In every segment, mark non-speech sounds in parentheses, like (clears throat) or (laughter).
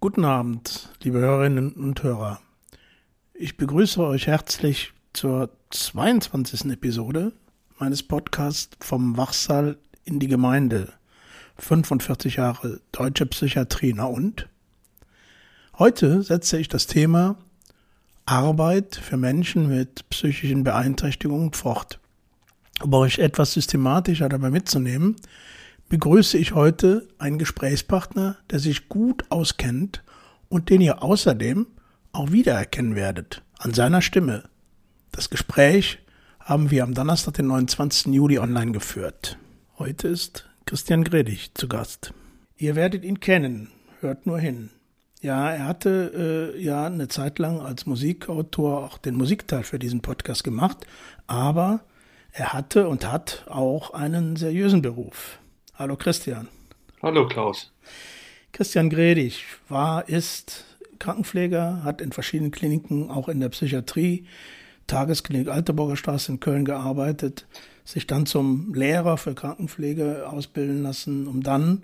Guten Abend, liebe Hörerinnen und Hörer. Ich begrüße euch herzlich zur 22. Episode meines Podcasts vom Wachsaal in die Gemeinde. 45 Jahre deutsche Psychiatrie, na und? Heute setze ich das Thema Arbeit für Menschen mit psychischen Beeinträchtigungen fort. Um euch etwas systematischer dabei mitzunehmen, begrüße ich heute einen Gesprächspartner, der sich gut auskennt und den ihr außerdem auch wiedererkennen werdet an seiner Stimme. Das Gespräch haben wir am Donnerstag, den 29. Juli online geführt. Heute ist Christian Gredig zu Gast. Ihr werdet ihn kennen, hört nur hin. Ja, er hatte äh, ja eine Zeit lang als Musikautor auch den Musikteil für diesen Podcast gemacht, aber er hatte und hat auch einen seriösen Beruf. Hallo Christian. Hallo Klaus. Christian Gredig war, ist Krankenpfleger, hat in verschiedenen Kliniken, auch in der Psychiatrie, Tagesklinik Alteburger Straße in Köln gearbeitet, sich dann zum Lehrer für Krankenpflege ausbilden lassen, um dann,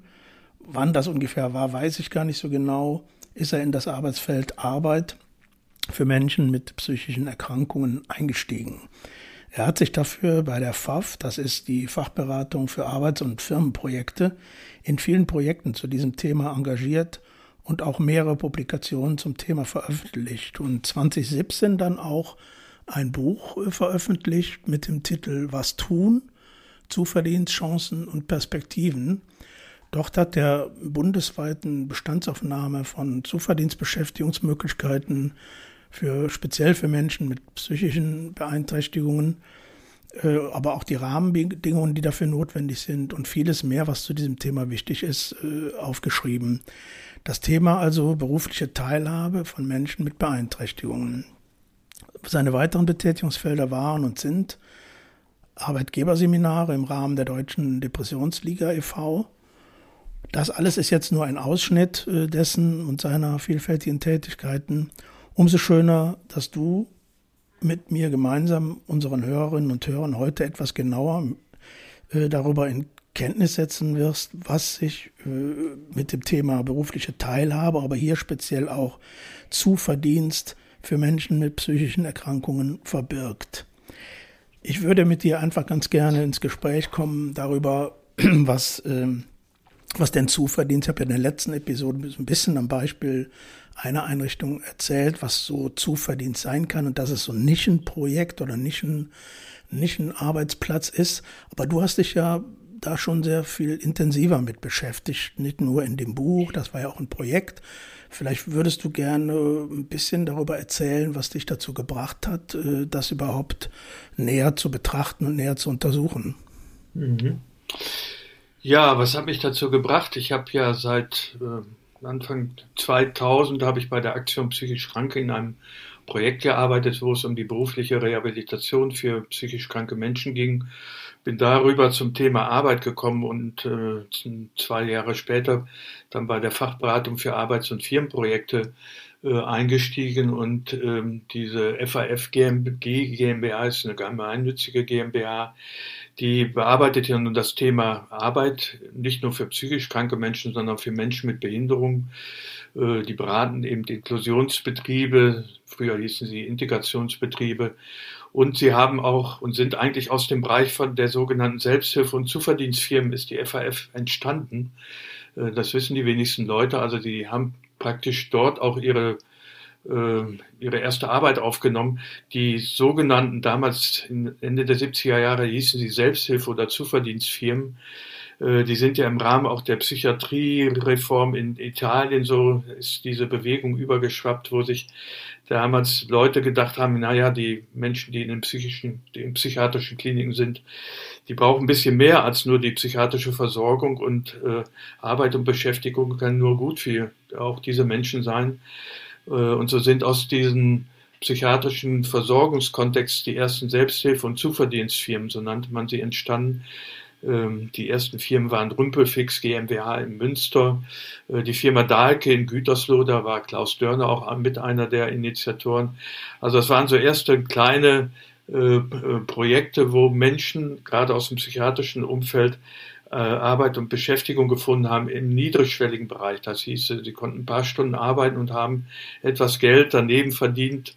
wann das ungefähr war, weiß ich gar nicht so genau, ist er in das Arbeitsfeld Arbeit für Menschen mit psychischen Erkrankungen eingestiegen. Er hat sich dafür bei der FAF, das ist die Fachberatung für Arbeits- und Firmenprojekte, in vielen Projekten zu diesem Thema engagiert und auch mehrere Publikationen zum Thema veröffentlicht und 2017 dann auch ein Buch äh, veröffentlicht mit dem Titel Was tun? Zuverdienstchancen und Perspektiven. Dort hat der bundesweiten Bestandsaufnahme von Zuverdienstbeschäftigungsmöglichkeiten für speziell für Menschen mit psychischen Beeinträchtigungen, äh, aber auch die Rahmenbedingungen, die dafür notwendig sind und vieles mehr, was zu diesem Thema wichtig ist, äh, aufgeschrieben. Das Thema also berufliche Teilhabe von Menschen mit Beeinträchtigungen. Seine weiteren Betätigungsfelder waren und sind Arbeitgeberseminare im Rahmen der Deutschen Depressionsliga e.V., das alles ist jetzt nur ein Ausschnitt äh, dessen und seiner vielfältigen Tätigkeiten Umso schöner, dass du mit mir gemeinsam unseren Hörerinnen und Hörern heute etwas genauer äh, darüber in Kenntnis setzen wirst, was sich äh, mit dem Thema berufliche Teilhabe, aber hier speziell auch Zuverdienst für Menschen mit psychischen Erkrankungen verbirgt. Ich würde mit dir einfach ganz gerne ins Gespräch kommen darüber, (clears throat) was, äh, was denn Zuverdienst. Ich habe ja in der letzten Episode ein bisschen am Beispiel einer Einrichtung erzählt, was so Zuverdienst sein kann und dass es so ein Nischenprojekt oder Nischen, Nischenarbeitsplatz ist. Aber du hast dich ja da schon sehr viel intensiver mit beschäftigt, nicht nur in dem Buch, das war ja auch ein Projekt. Vielleicht würdest du gerne ein bisschen darüber erzählen, was dich dazu gebracht hat, äh, das überhaupt näher zu betrachten und näher zu untersuchen. Mhm. Ja, was hat mich dazu gebracht? Ich habe ja seit äh, Anfang 2000 habe ich bei der Aktion Psychisch Kranke in einem Projekt gearbeitet, wo es um die berufliche Rehabilitation für psychisch kranke Menschen ging. Bin darüber zum Thema Arbeit gekommen und äh, zwei Jahre später dann bei der Fachberatung für Arbeits- und Firmenprojekte äh, eingestiegen und ähm, diese FAF GmbH ist eine gemeinnützige GmbH, die bearbeitet ja nun das Thema Arbeit, nicht nur für psychisch kranke Menschen, sondern für Menschen mit Behinderung. Äh, die beraten eben Inklusionsbetriebe, früher hießen sie Integrationsbetriebe. Und sie haben auch und sind eigentlich aus dem Bereich von der sogenannten Selbsthilfe- und Zuverdienstfirmen ist die FAF entstanden. Äh, das wissen die wenigsten Leute. Also die haben praktisch dort auch ihre ihre erste Arbeit aufgenommen. Die sogenannten, damals Ende der 70er Jahre hießen sie Selbsthilfe- oder Zuverdienstfirmen. Äh, die sind ja im Rahmen auch der Psychiatriereform in Italien so ist diese Bewegung übergeschwappt, wo sich damals Leute gedacht haben, naja, die Menschen, die in den psychischen, die in psychiatrischen Kliniken sind, die brauchen ein bisschen mehr als nur die psychiatrische Versorgung und äh, Arbeit und Beschäftigung kann nur gut für auch diese Menschen sein. Äh, und so sind aus diesen psychiatrischen Versorgungskontext die ersten Selbsthilfe- und Zuverdienstfirmen, so nannte man sie, entstanden. Ähm, die ersten Firmen waren Rumpelfix GmbH in Münster, äh, die Firma Dahlke in Gütersloh, da war Klaus Dörner auch mit einer der Initiatoren. Also es waren so erste kleine äh, Projekte, wo Menschen gerade aus dem psychiatrischen Umfeld Arbeit und Beschäftigung gefunden haben im niedrigschwelligen Bereich. Das hieß, sie konnten ein paar Stunden arbeiten und haben etwas Geld daneben verdient.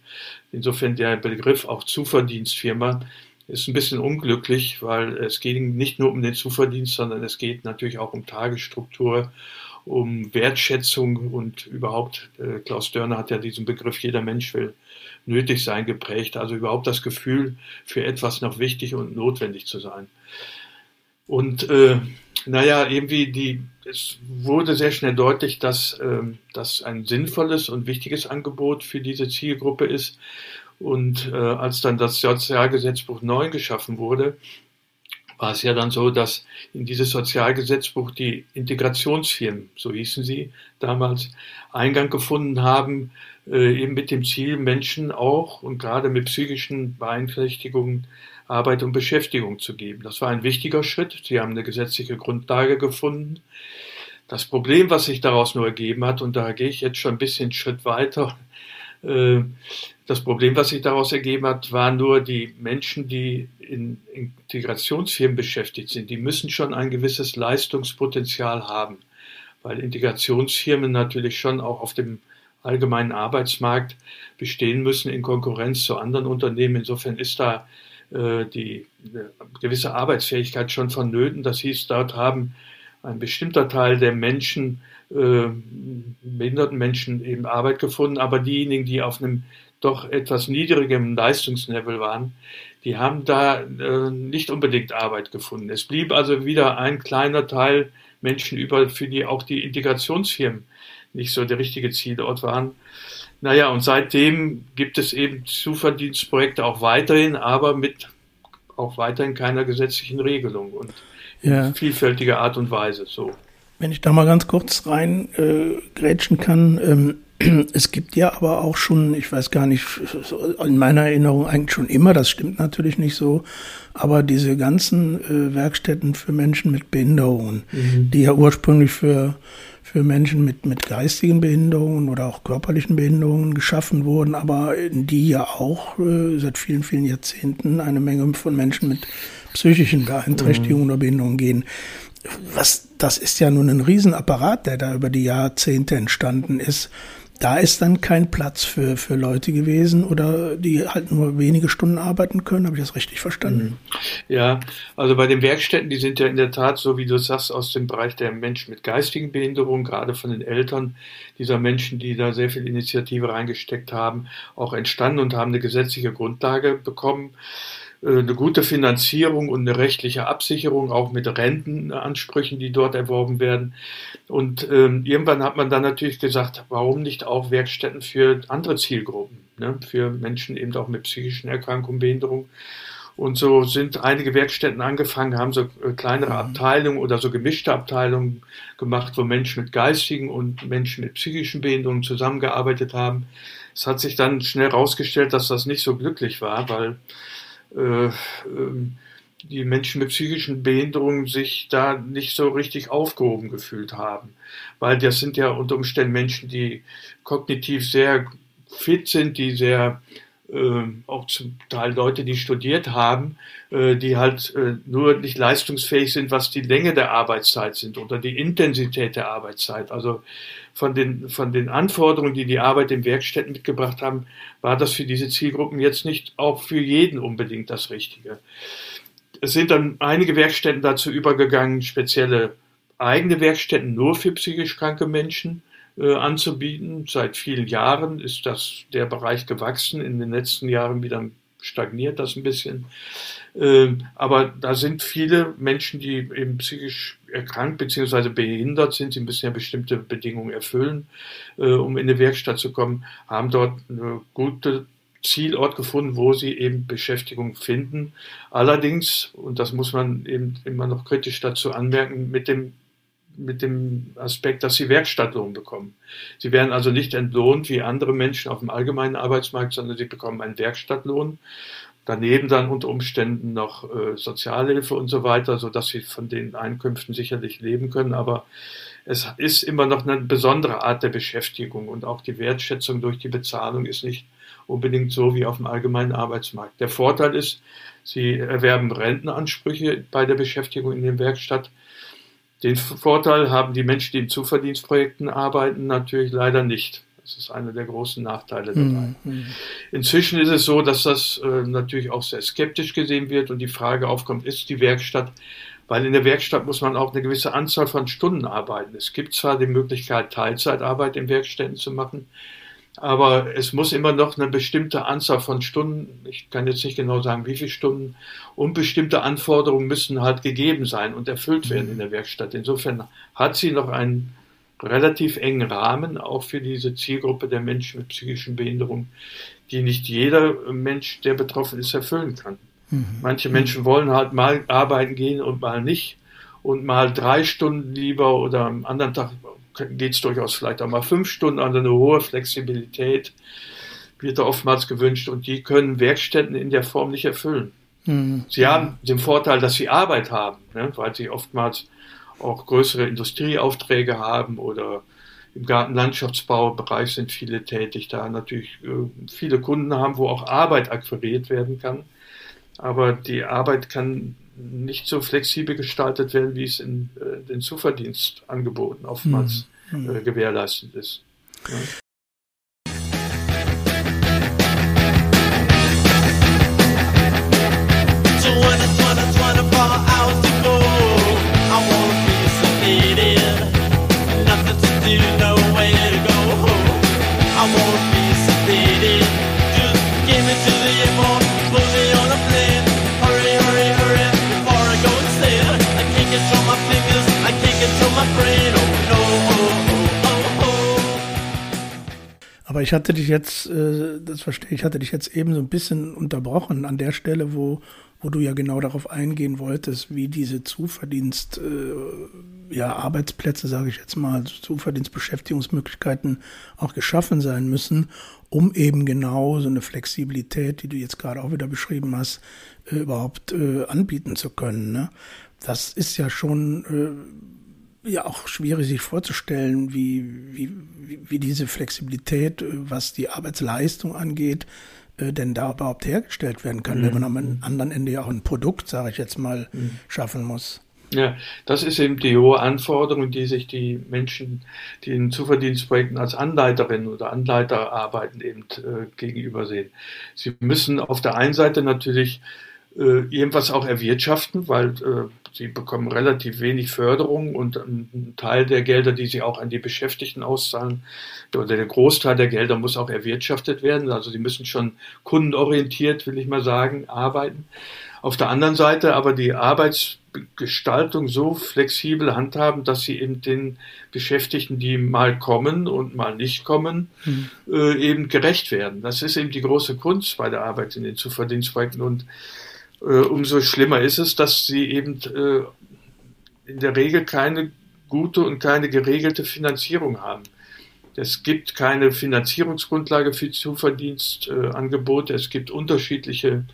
Insofern der Begriff auch Zuverdienstfirma ist ein bisschen unglücklich, weil es geht nicht nur um den Zuverdienst, sondern es geht natürlich auch um Tagesstruktur, um Wertschätzung und überhaupt, äh, Klaus Dörner hat ja diesen Begriff, jeder Mensch will nötig sein geprägt, also überhaupt das Gefühl, für etwas noch wichtig und notwendig zu sein. Und äh, naja, irgendwie die, es wurde sehr schnell deutlich, dass äh, das ein sinnvolles und wichtiges Angebot für diese Zielgruppe ist. Und äh, als dann das Sozialgesetzbuch 9 geschaffen wurde, war es ja dann so, dass in dieses Sozialgesetzbuch die Integrationsfirmen, so hießen sie damals, Eingang gefunden haben, äh, eben mit dem Ziel, Menschen auch und gerade mit psychischen Beeinträchtigungen Arbeit und Beschäftigung zu geben. Das war ein wichtiger Schritt. Sie haben eine gesetzliche Grundlage gefunden. Das Problem, was sich daraus nur ergeben hat, und da gehe ich jetzt schon ein bisschen Schritt weiter, äh, das Problem, was sich daraus ergeben hat, waren nur die Menschen, die in Integrationsfirmen beschäftigt sind. Die müssen schon ein gewisses Leistungspotenzial haben, weil Integrationsfirmen natürlich schon auch auf dem allgemeinen Arbeitsmarkt bestehen müssen in Konkurrenz zu anderen Unternehmen. Insofern ist da die gewisse Arbeitsfähigkeit schon vonnöten. Das hieß, dort haben ein bestimmter Teil der Menschen, äh, behinderten Menschen eben Arbeit gefunden, aber diejenigen, die auf einem doch etwas niedrigem Leistungslevel waren, die haben da äh, nicht unbedingt Arbeit gefunden. Es blieb also wieder ein kleiner Teil Menschen über, für die auch die Integrationsfirmen nicht so der richtige Zielort waren. Naja, und seitdem gibt es eben Zuverdienstprojekte auch weiterhin, aber mit auch weiterhin keiner gesetzlichen Regelung und ja. vielfältiger Art und Weise so. Wenn ich da mal ganz kurz rein äh, kann, ähm, (clears throat) es gibt ja aber auch schon, ich weiß gar nicht, in meiner Erinnerung eigentlich schon immer, das stimmt natürlich nicht so, aber diese ganzen äh, Werkstätten für Menschen mit Behinderungen, mhm. die ja ursprünglich für für Menschen mit, mit geistigen Behinderungen oder auch körperlichen Behinderungen geschaffen wurden, aber die ja auch äh, seit vielen, vielen Jahrzehnten eine Menge von Menschen mit psychischen Beeinträchtigungen mhm. oder Behinderungen gehen. Was, das ist ja nun ein Riesenapparat, der da über die Jahrzehnte entstanden ist da ist dann kein Platz für, für Leute gewesen oder die halt nur wenige Stunden arbeiten können. Habe ich das richtig verstanden? Mhm. Ja, also bei den Werkstätten, die sind ja in der Tat, so wie du sagst, aus dem Bereich der Menschen mit geistigen Behinderungen, gerade von den Eltern dieser Menschen, die da sehr viel Initiative reingesteckt haben, auch entstanden und haben eine gesetzliche Grundlage bekommen. Äh, eine gute Finanzierung und eine rechtliche Absicherung, auch mit Rentenansprüchen, die dort erworben werden. Und ähm, irgendwann hat man dann natürlich gesagt, warum nicht auch Werkstätten für andere Zielgruppen, ne? für Menschen eben auch mit psychischen Erkrankungen, Behinderung. Und so sind einige Werkstätten angefangen, haben so äh, kleinere mhm. Abteilungen oder so gemischte Abteilungen gemacht, wo Menschen mit geistigen und Menschen mit psychischen Behinderungen zusammengearbeitet haben. Es hat sich dann schnell herausgestellt, dass das nicht so glücklich war, weil die Menschen mit psychischen Behinderungen sich da nicht so richtig aufgehoben gefühlt haben. Weil das sind ja unter Umständen Menschen, die kognitiv sehr fit sind, die sehr äh, auch zum Teil Leute, die studiert haben, äh, die halt äh, nur nicht leistungsfähig sind, was die Länge der Arbeitszeit sind oder die Intensität der Arbeitszeit. Also von den, von den Anforderungen, die die Arbeit in Werkstätten mitgebracht haben, war das für diese Zielgruppen jetzt nicht auch für jeden unbedingt das Richtige. Es sind dann einige Werkstätten dazu übergegangen, spezielle eigene Werkstätten nur für psychisch kranke Menschen anzubieten. Seit vielen Jahren ist das der Bereich gewachsen. In den letzten Jahren wieder stagniert das ein bisschen. Ähm, aber da sind viele Menschen, die eben psychisch erkrankt bzw. behindert sind, sie müssen ja bestimmte Bedingungen erfüllen, äh, um in eine Werkstatt zu kommen, haben dort eine gute Zielort gefunden, wo sie eben Beschäftigung finden. Allerdings, und das muss man eben immer noch kritisch dazu anmerken, mit dem mit dem Aspekt, dass sie Werkstattlohn bekommen. Sie werden also nicht entlohnt wie andere Menschen auf dem allgemeinen Arbeitsmarkt, sondern sie bekommen einen Werkstattlohn daneben dann unter Umständen noch äh, Sozialhilfe und so weiter, so dass sie von den Einkünften sicherlich leben können. Aber es ist immer noch eine besondere Art der Beschäftigung und auch die Wertschätzung durch die Bezahlung ist nicht unbedingt so wie auf dem allgemeinen Arbeitsmarkt. Der Vorteil ist, sie erwerben Rentenansprüche bei der Beschäftigung in der Werkstatt. Den Vorteil haben die Menschen, die in Zuverdienstprojekten arbeiten, natürlich leider nicht. Das ist einer der großen Nachteile dabei. Mhm. Inzwischen ist es so, dass das äh, natürlich auch sehr skeptisch gesehen wird und die Frage aufkommt, ist die Werkstatt, weil in der Werkstatt muss man auch eine gewisse Anzahl von Stunden arbeiten. Es gibt zwar die Möglichkeit, Teilzeitarbeit in Werkstätten zu machen, aber es muss immer noch eine bestimmte Anzahl von Stunden, ich kann jetzt nicht genau sagen, wie viele Stunden, und bestimmte Anforderungen müssen halt gegeben sein und erfüllt werden in der Werkstatt. Insofern hat sie noch einen relativ engen Rahmen, auch für diese Zielgruppe der Menschen mit psychischen Behinderungen, die nicht jeder Mensch, der betroffen ist, erfüllen kann. Mhm. Manche Menschen wollen halt mal arbeiten gehen und mal nicht und mal drei Stunden lieber oder am anderen Tag geht es durchaus vielleicht auch mal fünf Stunden, also eine hohe Flexibilität wird da oftmals gewünscht und die können Werkstätten in der Form nicht erfüllen. Mhm. Sie haben den Vorteil, dass sie Arbeit haben, ne, weil sie oftmals auch größere Industrieaufträge haben oder im Gartenlandschaftsbaubereich sind viele tätig, da natürlich äh, viele Kunden haben, wo auch Arbeit akquiriert werden kann. Aber die Arbeit kann nicht so flexibel gestaltet werden, wie es in äh, den Zuverdienstangeboten oftmals mhm. äh, gewährleistet ist. Ja. Aber ich hatte dich jetzt, äh, das verstehe ich, hatte dich jetzt eben so ein bisschen unterbrochen an der Stelle, wo, wo du ja genau darauf eingehen wolltest, wie diese Zuverdienst, äh, ja, Arbeitsplätze, sage ich jetzt mal, Zuverdienstbeschäftigungsmöglichkeiten auch geschaffen sein müssen, um eben genau so eine Flexibilität, die du jetzt gerade auch wieder beschrieben hast, äh, überhaupt äh, anbieten zu können. Ne? Das ist ja schon äh, ja auch schwierig sich vorzustellen, wie, wie, wie diese Flexibilität, äh, was die Arbeitsleistung angeht, äh, denn da überhaupt hergestellt werden kann, mhm. wenn man am anderen Ende ja auch ein Produkt, sage ich jetzt mal, mhm. schaffen muss. Ja, das ist eben die hohe Anforderung, die sich die Menschen, die in Zuverdienstprojekten als Anleiterinnen oder Anleiter arbeiten, eben äh, gegenübersehen. Sie müssen auf der einen Seite natürlich äh, irgendwas auch erwirtschaften, weil äh, sie bekommen relativ wenig Förderung und ein Teil der Gelder, die sie auch an die Beschäftigten auszahlen, oder der Großteil der Gelder muss auch erwirtschaftet werden. Also sie müssen schon kundenorientiert, will ich mal sagen, arbeiten. Auf der anderen Seite aber die Arbeitsgestaltung so flexibel handhaben, dass sie eben den Beschäftigten, die mal kommen und mal nicht kommen, mhm. äh, eben gerecht werden. Das ist eben die große Kunst bei der Arbeit in den Zuverdienstprojekten und umso schlimmer ist es, dass sie eben äh, in der Regel keine gute und keine geregelte Finanzierung haben. Es gibt keine Finanzierungsgrundlage für Zuverdienstangebote. es gibt unterschiedliche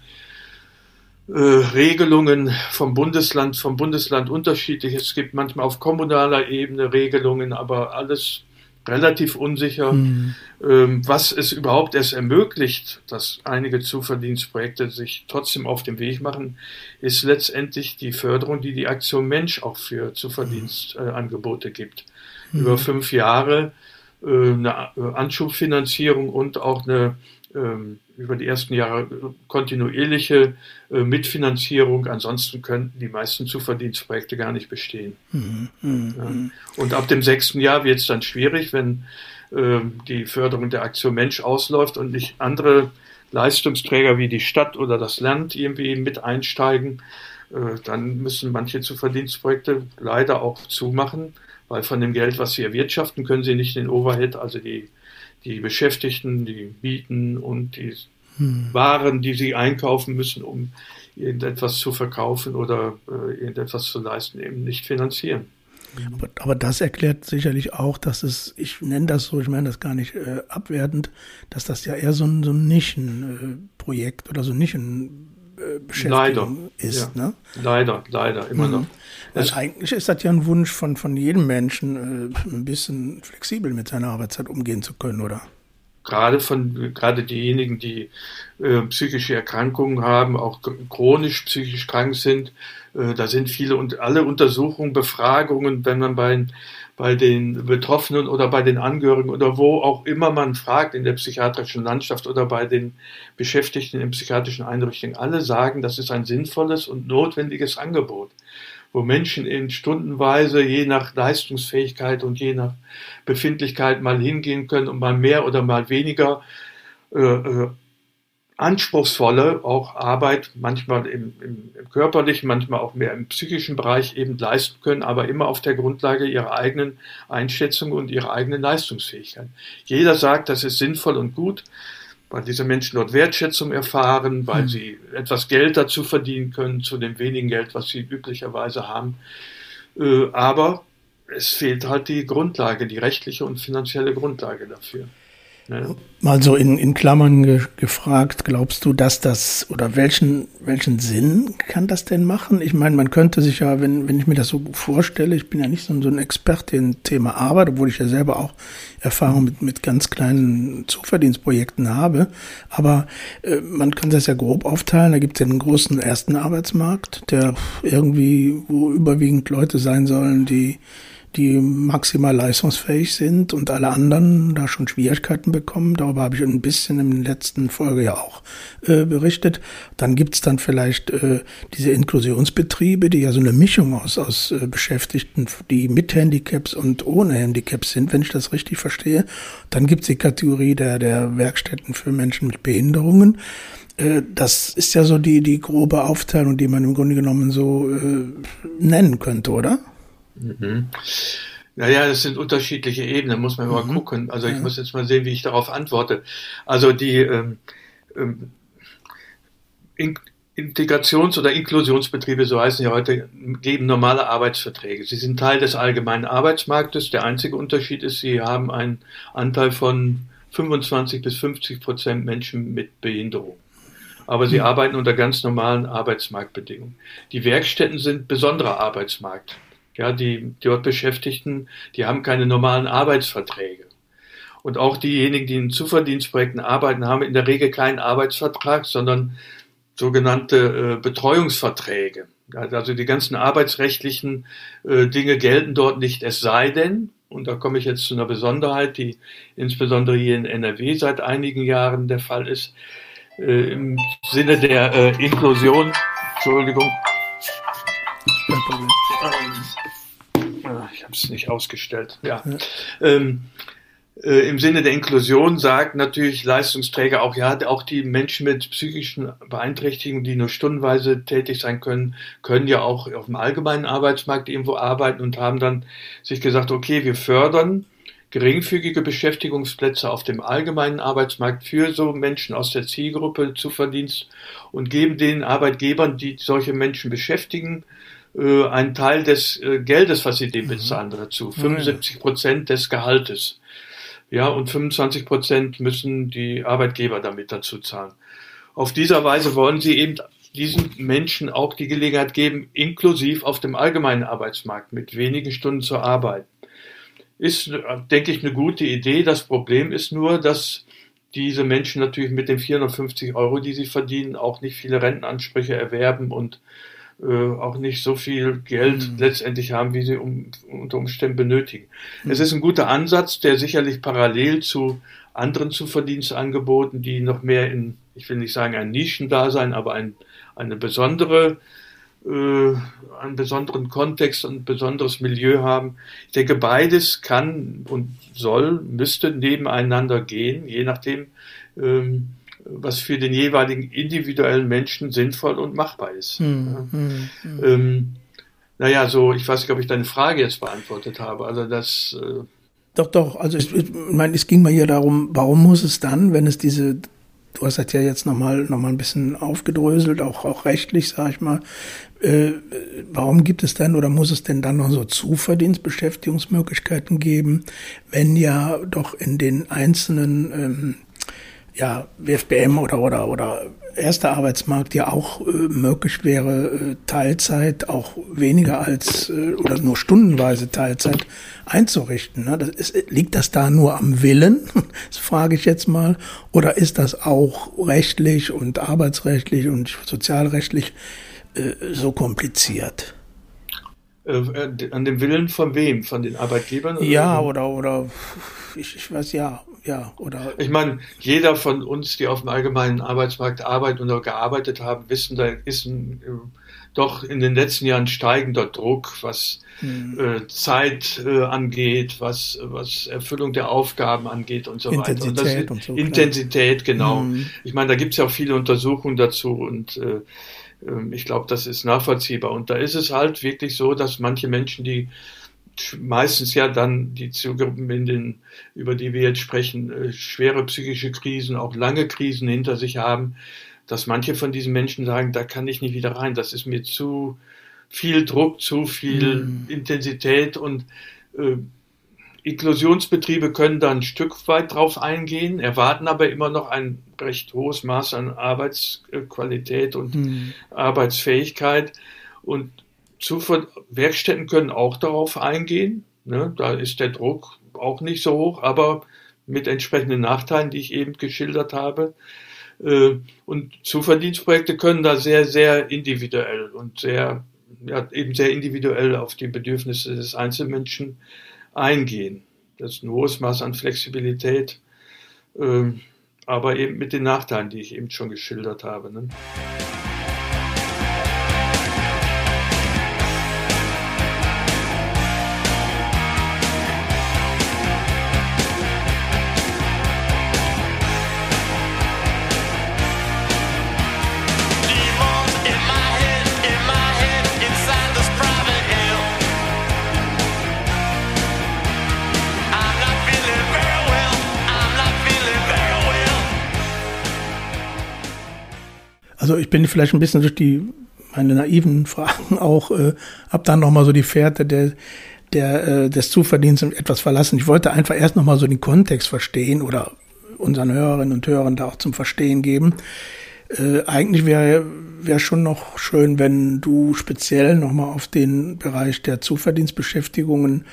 äh, Regelungen vom Bundesland, vom Bundesland unterschiedlich. Es gibt manchmal auf kommunaler Ebene Regelungen, aber alles relativ unsicher, mhm. ähm, was es überhaupt erst ermöglicht, dass einige Zuverdienstprojekte sich trotzdem auf den Weg machen, ist letztendlich die Förderung, die die Aktion Mensch auch für Zuverdienstangebote äh, gibt. Mhm. Über fünf Jahre äh, eine Anschubfinanzierung und auch eine ähm, über die ersten Jahre kontinuierliche äh, Mitfinanzierung. Ansonsten könnten die meisten Zuverdienstprojekte gar nicht bestehen. Mhm, mh, ja. Mhm. Und ab dem sechsten Jahr wird es dann schwierig, wenn äh, die Förderung der Aktion Mensch ausläuft und nicht andere Leistungsträger wie die Stadt oder das Land irgendwie mit einsteigen. Äh, dann müssen manche Zuverdienstprojekte leider auch zumachen, weil von dem Geld, was sie erwirtschaften, können sie nicht den Overhead, also die die Beschäftigten, die Mieten und die hm. Waren, die sie einkaufen müssen, um irgendetwas zu verkaufen oder äh, irgendetwas zu leisten, eben nicht finanzieren. Aber, aber, das erklärt sicherlich auch, dass es, ich nenne das so, ich meine das gar nicht äh, abwertend, dass das ja eher so ein, so ein Nischenprojekt äh, oder so ein Nischen Beschäftigung leider, ist. Ja. Ne? Leider, leider, immer mhm. noch. Also eigentlich ist das ja ein Wunsch von, von jedem Menschen, äh, ein bisschen flexibel mit seiner Arbeitszeit umgehen zu können, oder? gerade von gerade diejenigen, die äh, psychische Erkrankungen haben, auch chronisch psychisch krank sind. Äh, da sind viele und alle Untersuchungen, Befragungen, wenn man bei bei den Betroffenen oder bei den Angehörigen oder wo auch immer man fragt in der psychiatrischen Landschaft oder bei den Beschäftigten in psychiatrischen Einrichtungen, alle sagen, das ist ein sinnvolles und notwendiges Angebot wo Menschen in Stundenweise je nach Leistungsfähigkeit und je nach Befindlichkeit mal hingehen können und mal mehr oder mal weniger äh, äh, anspruchsvolle auch Arbeit, manchmal im, im, im, körperlichen, manchmal auch mehr im psychischen Bereich eben leisten können, aber immer auf der Grundlage ihrer eigenen Einschätzung und ihrer eigenen Leistungsfähigkeit. Jeder sagt, das ist sinnvoll und gut weil diese Menschen dort Wertschätzung erfahren, weil mhm. sie etwas Geld dazu verdienen können, zu dem wenigen Geld, was sie üblicherweise haben. Äh, aber es fehlt halt die Grundlage, die rechtliche und finanzielle Grundlage dafür. Ja. Mal so in, in Klammern ge gefragt, glaubst du, dass das oder welchen, welchen Sinn kann das denn machen? Ich meine, man könnte sich ja, wenn, wenn ich mir das so vorstelle, ich bin ja nicht so, so ein Experte im Thema Arbeit, obwohl ich ja selber auch Erfahrung mit, mit ganz kleinen Zuverdienstprojekten habe, aber äh, man kann das ja grob aufteilen. Da gibt es ja einen großen ersten Arbeitsmarkt, der irgendwie, wo überwiegend Leute sein sollen, die die maximal leistungsfähig sind und alle anderen da schon Schwierigkeiten bekommen. Darüber habe ich ein bisschen in der letzten Folge ja auch äh, berichtet. Dann gibt's dann vielleicht äh, diese Inklusionsbetriebe, die ja so eine Mischung aus, aus äh, Beschäftigten, die mit Handicaps und ohne Handicaps sind, wenn ich das richtig verstehe. Dann gibt's die Kategorie der, der Werkstätten für Menschen mit Behinderungen äh, das ist ja so die, die grobe Aufteilung, die man im Grunde genommen so äh, nennen könnte, oder? Mhm. Naja, das sind unterschiedliche Ebenen, muss man mhm. mal gucken. Also ich ja. muss jetzt mal sehen, wie ich darauf antworte. Also die ähm, ähm, Integrations- oder Inklusionsbetriebe, so heißen ja heute, geben normale Arbeitsverträge. Sie sind Teil des allgemeinen Arbeitsmarktes. Der einzige Unterschied ist, sie haben einen Anteil von 25 bis 50 Prozent Menschen mit Behinderung. Aber sie mhm. arbeiten unter ganz normalen Arbeitsmarktbedingungen. Die Werkstätten sind besonderer Arbeitsmarkt. Ja, die dort Beschäftigten, die haben keine normalen Arbeitsverträge. Und auch diejenigen, die in Zuverdienstprojekten arbeiten, haben in der Regel keinen Arbeitsvertrag, sondern sogenannte äh, Betreuungsverträge. Also die ganzen arbeitsrechtlichen äh, Dinge gelten dort nicht, es sei denn, und da komme ich jetzt zu einer Besonderheit, die insbesondere hier in NRW seit einigen Jahren der Fall ist, äh, im Sinne der äh, Inklusion, Entschuldigung, kein Problem. Ich habe es nicht ausgestellt. Ja. Ähm, äh, Im Sinne der Inklusion sagt natürlich Leistungsträger auch, ja, auch die Menschen mit psychischen Beeinträchtigungen, die nur stundenweise tätig sein können, können ja auch auf dem allgemeinen Arbeitsmarkt irgendwo arbeiten und haben dann sich gesagt, okay, wir fördern geringfügige Beschäftigungsplätze auf dem allgemeinen Arbeitsmarkt für so Menschen aus der Zielgruppe zu Verdienst und geben den Arbeitgebern, die solche Menschen beschäftigen, äh, einen Teil des äh, Geldes, was sie dem mhm. bezahlen, dazu. 75 Prozent des Gehaltes. Ja, und 25 Prozent müssen die Arbeitgeber damit dazu zahlen. Auf dieser Weise wollen sie eben diesen Menschen auch die Gelegenheit geben, inklusiv auf dem allgemeinen Arbeitsmarkt mit wenigen Stunden zu arbeiten. Ist, denke ich, eine gute Idee. Das Problem ist nur, dass diese Menschen natürlich mit den 450 Euro, die sie verdienen, auch nicht viele Rentenansprüche erwerben und äh, auch nicht so viel Geld mhm. letztendlich haben, wie sie um, unter Umständen benötigen. Mhm. Es ist ein guter Ansatz, der sicherlich parallel zu anderen Zuverdienstangeboten, die noch mehr in, ich will nicht sagen ein Nischendasein, aber ein, eine besondere äh, einen besonderen Kontext und ein besonderes Milieu haben. Ich denke, beides kann und soll, müsste nebeneinander gehen, je nachdem, ähm, was für den jeweiligen individuellen Menschen sinnvoll und machbar ist. Hm, ja. hm, hm. Ähm, naja, so, ich weiß nicht, ob ich deine Frage jetzt beantwortet habe. Also das. Äh doch, doch. Also ich, ich meine, es ging mal hier darum, warum muss es dann, wenn es diese, du hast das ja jetzt nochmal noch mal ein bisschen aufgedröselt, auch, auch rechtlich, sag ich mal, äh, warum gibt es denn oder muss es denn dann noch so Zuverdienstbeschäftigungsmöglichkeiten geben, wenn ja doch in den einzelnen ähm, ja, WFBM oder, oder, oder erste Arbeitsmarkt ja auch äh, möglich wäre, äh, Teilzeit auch weniger als äh, oder nur stundenweise Teilzeit einzurichten. Ne? Das ist, liegt das da nur am Willen? (laughs) Das frage ich jetzt mal. Oder ist das auch rechtlich und arbeitsrechtlich und sozialrechtlich äh, so kompliziert? Äh, an dem Willen von wem? Von den Arbeitgebern? Oder ja, oder, oder ich, ich weiß ja, ja, oder. Ich meine, jeder von uns, die auf dem allgemeinen Arbeitsmarkt arbeiten oder gearbeitet haben, wissen, da ist ein, äh, doch in den letzten Jahren steigender Druck, was hm. äh, Zeit äh, angeht, was, was Erfüllung der Aufgaben angeht und so Intensität weiter. Und, und so. Intensität, genau. Hm. Ich meine, da gibt es ja auch viele Untersuchungen dazu und äh, ähm, ich glaube, das ist nachvollziehbar. Und da ist es halt wirklich so, dass manche Menschen, die meistens ja dann die Zielgruppen, in den, über die wir jetzt sprechen, äh, schwere psychische Krisen, auch lange Krisen hinter sich haben, dass manche von diesen Menschen sagen, da kann ich nicht wieder rein, das ist mir zu viel Druck, zu viel mhm. Intensität und äh, Inklusionsbetriebe können da ein Stück weit drauf eingehen, erwarten aber immer noch ein recht hohes Maß an Arbeitsqualität und mhm. Arbeitsfähigkeit. Und Werkstätten können auch darauf eingehen. Ne? Da ist der Druck auch nicht so hoch, aber mit entsprechenden Nachteilen, die ich eben geschildert habe. Äh, und Zuverdienstprojekte können da sehr, sehr individuell und sehr, ja, eben sehr individuell auf die Bedürfnisse des Einzelmenschen eingehen. Das ist ein hohes Maß an Flexibilität, ähm, aber eben mit den Nachteilen, die ich eben schon geschildert habe. Ne? Also ich bin vielleicht ein bisschen durch die meine naiven Fragen auch, äh, hab dann nochmal so die Fährte der, der, äh, des Zuverdienstes etwas verlassen. Ich wollte einfach erst nochmal so den Kontext verstehen oder unseren Hörerinnen und Hörern da auch zum Verstehen geben. Äh, eigentlich wäre wäre schon noch schön, wenn du speziell nochmal auf den Bereich der Zuverdienstbeschäftigungen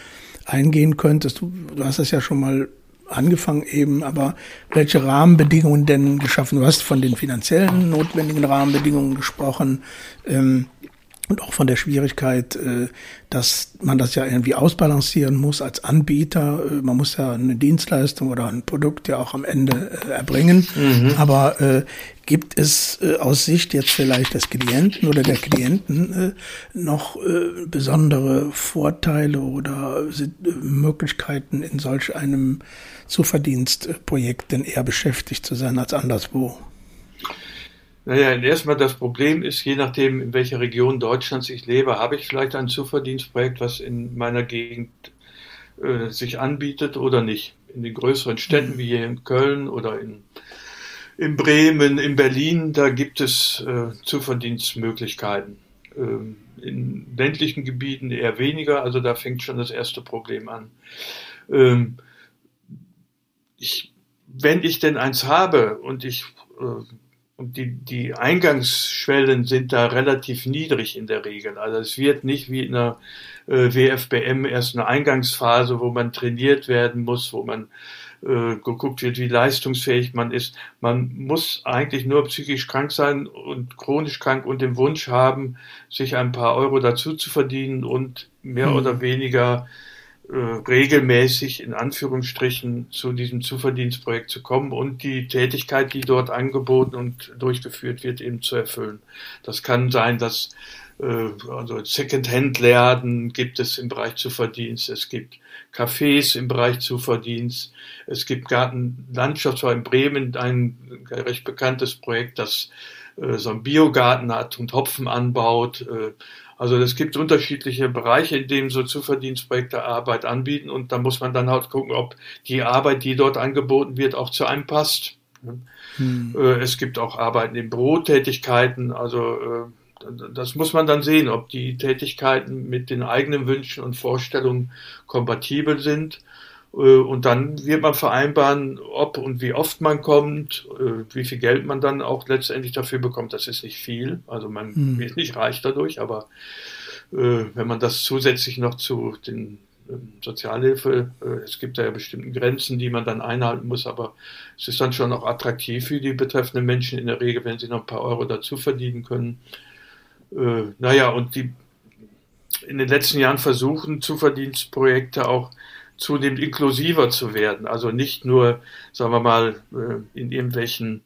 eingehen könntest. Du, du hast es ja schon mal angefangen eben, aber welche Rahmenbedingungen denn geschaffen? Du hast von den finanziellen notwendigen Rahmenbedingungen gesprochen. Ähm, und auch von der Schwierigkeit, äh, dass man das ja irgendwie ausbalancieren muss als Anbieter. Äh, man muss ja eine Dienstleistung oder ein Produkt ja auch am Ende äh, erbringen. Mhm. Aber gibt es aus Sicht jetzt vielleicht des Klienten oder der Klienten noch besondere Vorteile oder Möglichkeiten in solch einem Zuverdienstprojekt denn eher beschäftigt zu sein als anderswo? Naja, erstmal das Problem ist, je nachdem, in welcher Region Deutschlands ich lebe, habe ich vielleicht ein Zuverdienstprojekt, was in meiner Gegend äh, sich anbietet oder nicht. In den größeren Städten wie hier in Köln oder in, in Bremen, in Berlin, da gibt es äh, Zuverdienstmöglichkeiten. Ähm, in ländlichen Gebieten eher weniger, also da fängt schon das erste Problem an. Ähm, ich, wenn ich denn eins habe und ich äh, und die, die Eingangsschwellen sind da relativ niedrig in der Regel. Also es wird nicht wie in einer äh, WFBM erst eine Eingangsphase, wo man trainiert werden muss, wo man äh, geguckt wird, wie leistungsfähig man ist. Man muss eigentlich nur psychisch krank sein und chronisch krank und den Wunsch haben, sich ein paar Euro dazu zu verdienen und mehr hm. oder weniger regelmäßig in Anführungsstrichen zu diesem Zuverdienstprojekt zu kommen und die Tätigkeit, die dort angeboten und durchgeführt wird, eben zu erfüllen. Das kann sein, dass äh, also Second-Hand-Läden gibt es im Bereich Zuverdienst, es gibt Cafés im Bereich Zuverdienst, es gibt Gartenlandschaft, war in Bremen ein recht bekanntes Projekt, das äh, so einen Biogarten hat und Hopfen anbaut. Also es gibt unterschiedliche Bereiche, in denen so Zuverdienstprojekte Arbeit anbieten und da muss man dann halt gucken, ob die Arbeit, die dort angeboten wird, auch zu einem passt. Hm. Äh, es gibt auch Arbeiten in Bürotätigkeiten, also äh, das muss man dann sehen, ob die Tätigkeiten mit den eigenen Wünschen und Vorstellungen kompatibel sind und dann wird man vereinbaren, ob und wie oft man kommt, äh, wie viel Geld man dann auch letztendlich dafür bekommt. Das ist nicht viel. Also man mhm. wird nicht reich dadurch, aber äh, wenn man das zusätzlich noch zu den ähm, Sozialhilfe, es gibt da ja bestimmte Grenzen, die man dann einhalten muss, aber es ist dann schon auch attraktiv für die betreffenden Menschen in der Regel, wenn sie noch ein paar Euro dazu verdienen können. Naja, und die in den letzten Jahren versuchen, Zuverdienstprojekte auch zunehmend inklusiver zu werden. Also nicht nur, sagen wir mal, äh, in irgendwelchen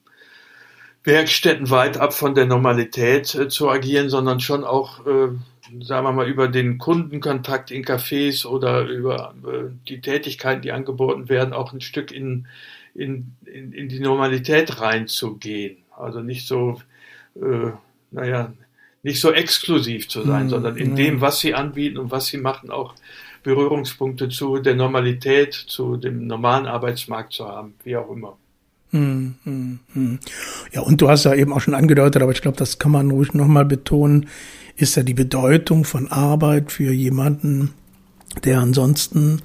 Werkstätten weit ab von der Normalität äh, zu agieren, sondern schon auch, äh, sagen wir mal, über den Kundenkontakt in Cafés oder über die Tätigkeiten, die angeboten werden, auch ein Stück in, in, in, in die Normalität reinzugehen. Also nicht so, äh, naja, nicht so exklusiv zu sein, mhm. sondern in dem, was sie anbieten und was sie machen, auch Berührungspunkte zu der Normalität, zu dem normalen Arbeitsmarkt zu haben, wie auch immer. Hm, hm, hm. Ja, und du hast ja eben auch schon angedeutet, aber ich glaube, das kann man ruhig nochmal betonen, ist ja die Bedeutung von Arbeit für jemanden, der ansonsten